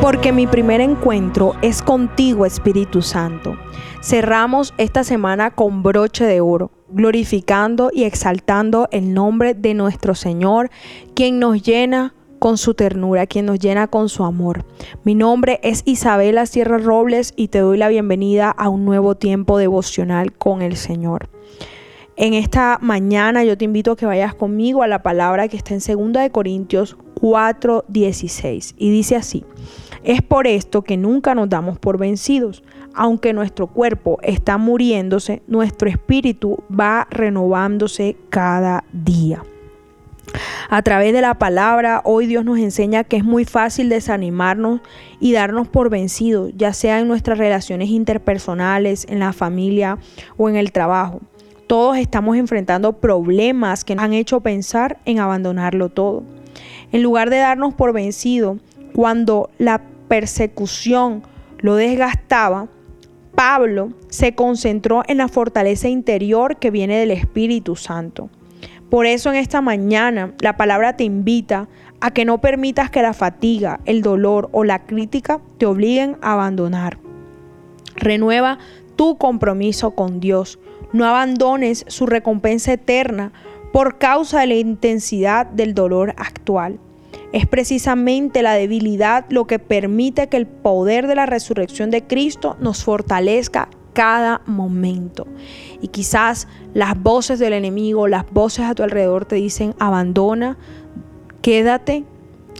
porque mi primer encuentro es contigo, Espíritu Santo. Cerramos esta semana con broche de oro, glorificando y exaltando el nombre de nuestro Señor, quien nos llena con su ternura, quien nos llena con su amor. Mi nombre es Isabela Sierra Robles y te doy la bienvenida a un nuevo tiempo devocional con el Señor. En esta mañana yo te invito a que vayas conmigo a la palabra que está en 2 de Corintios 4:16 y dice así: Es por esto que nunca nos damos por vencidos. Aunque nuestro cuerpo está muriéndose, nuestro espíritu va renovándose cada día. A través de la palabra, hoy Dios nos enseña que es muy fácil desanimarnos y darnos por vencidos, ya sea en nuestras relaciones interpersonales, en la familia o en el trabajo. Todos estamos enfrentando problemas que nos han hecho pensar en abandonarlo todo. En lugar de darnos por vencido, cuando la persecución lo desgastaba, Pablo se concentró en la fortaleza interior que viene del Espíritu Santo. Por eso en esta mañana la palabra te invita a que no permitas que la fatiga, el dolor o la crítica te obliguen a abandonar. Renueva tu compromiso con Dios. No abandones su recompensa eterna por causa de la intensidad del dolor actual. Es precisamente la debilidad lo que permite que el poder de la resurrección de Cristo nos fortalezca cada momento. Y quizás las voces del enemigo, las voces a tu alrededor te dicen, abandona, quédate,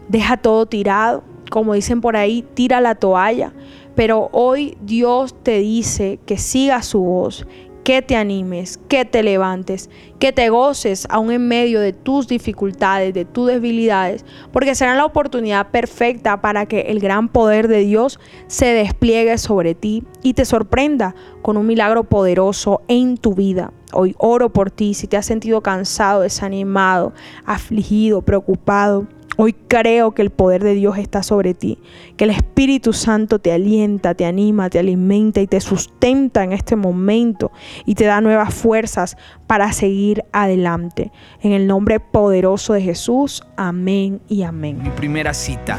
deja todo tirado. Como dicen por ahí, tira la toalla. Pero hoy Dios te dice que siga su voz, que te animes, que te levantes, que te goces aún en medio de tus dificultades, de tus debilidades, porque será la oportunidad perfecta para que el gran poder de Dios se despliegue sobre ti y te sorprenda con un milagro poderoso en tu vida. Hoy oro por ti si te has sentido cansado, desanimado, afligido, preocupado Hoy creo que el poder de Dios está sobre ti, que el Espíritu Santo te alienta, te anima, te alimenta y te sustenta en este momento y te da nuevas fuerzas para seguir adelante. En el nombre poderoso de Jesús, amén y amén. Mi primera cita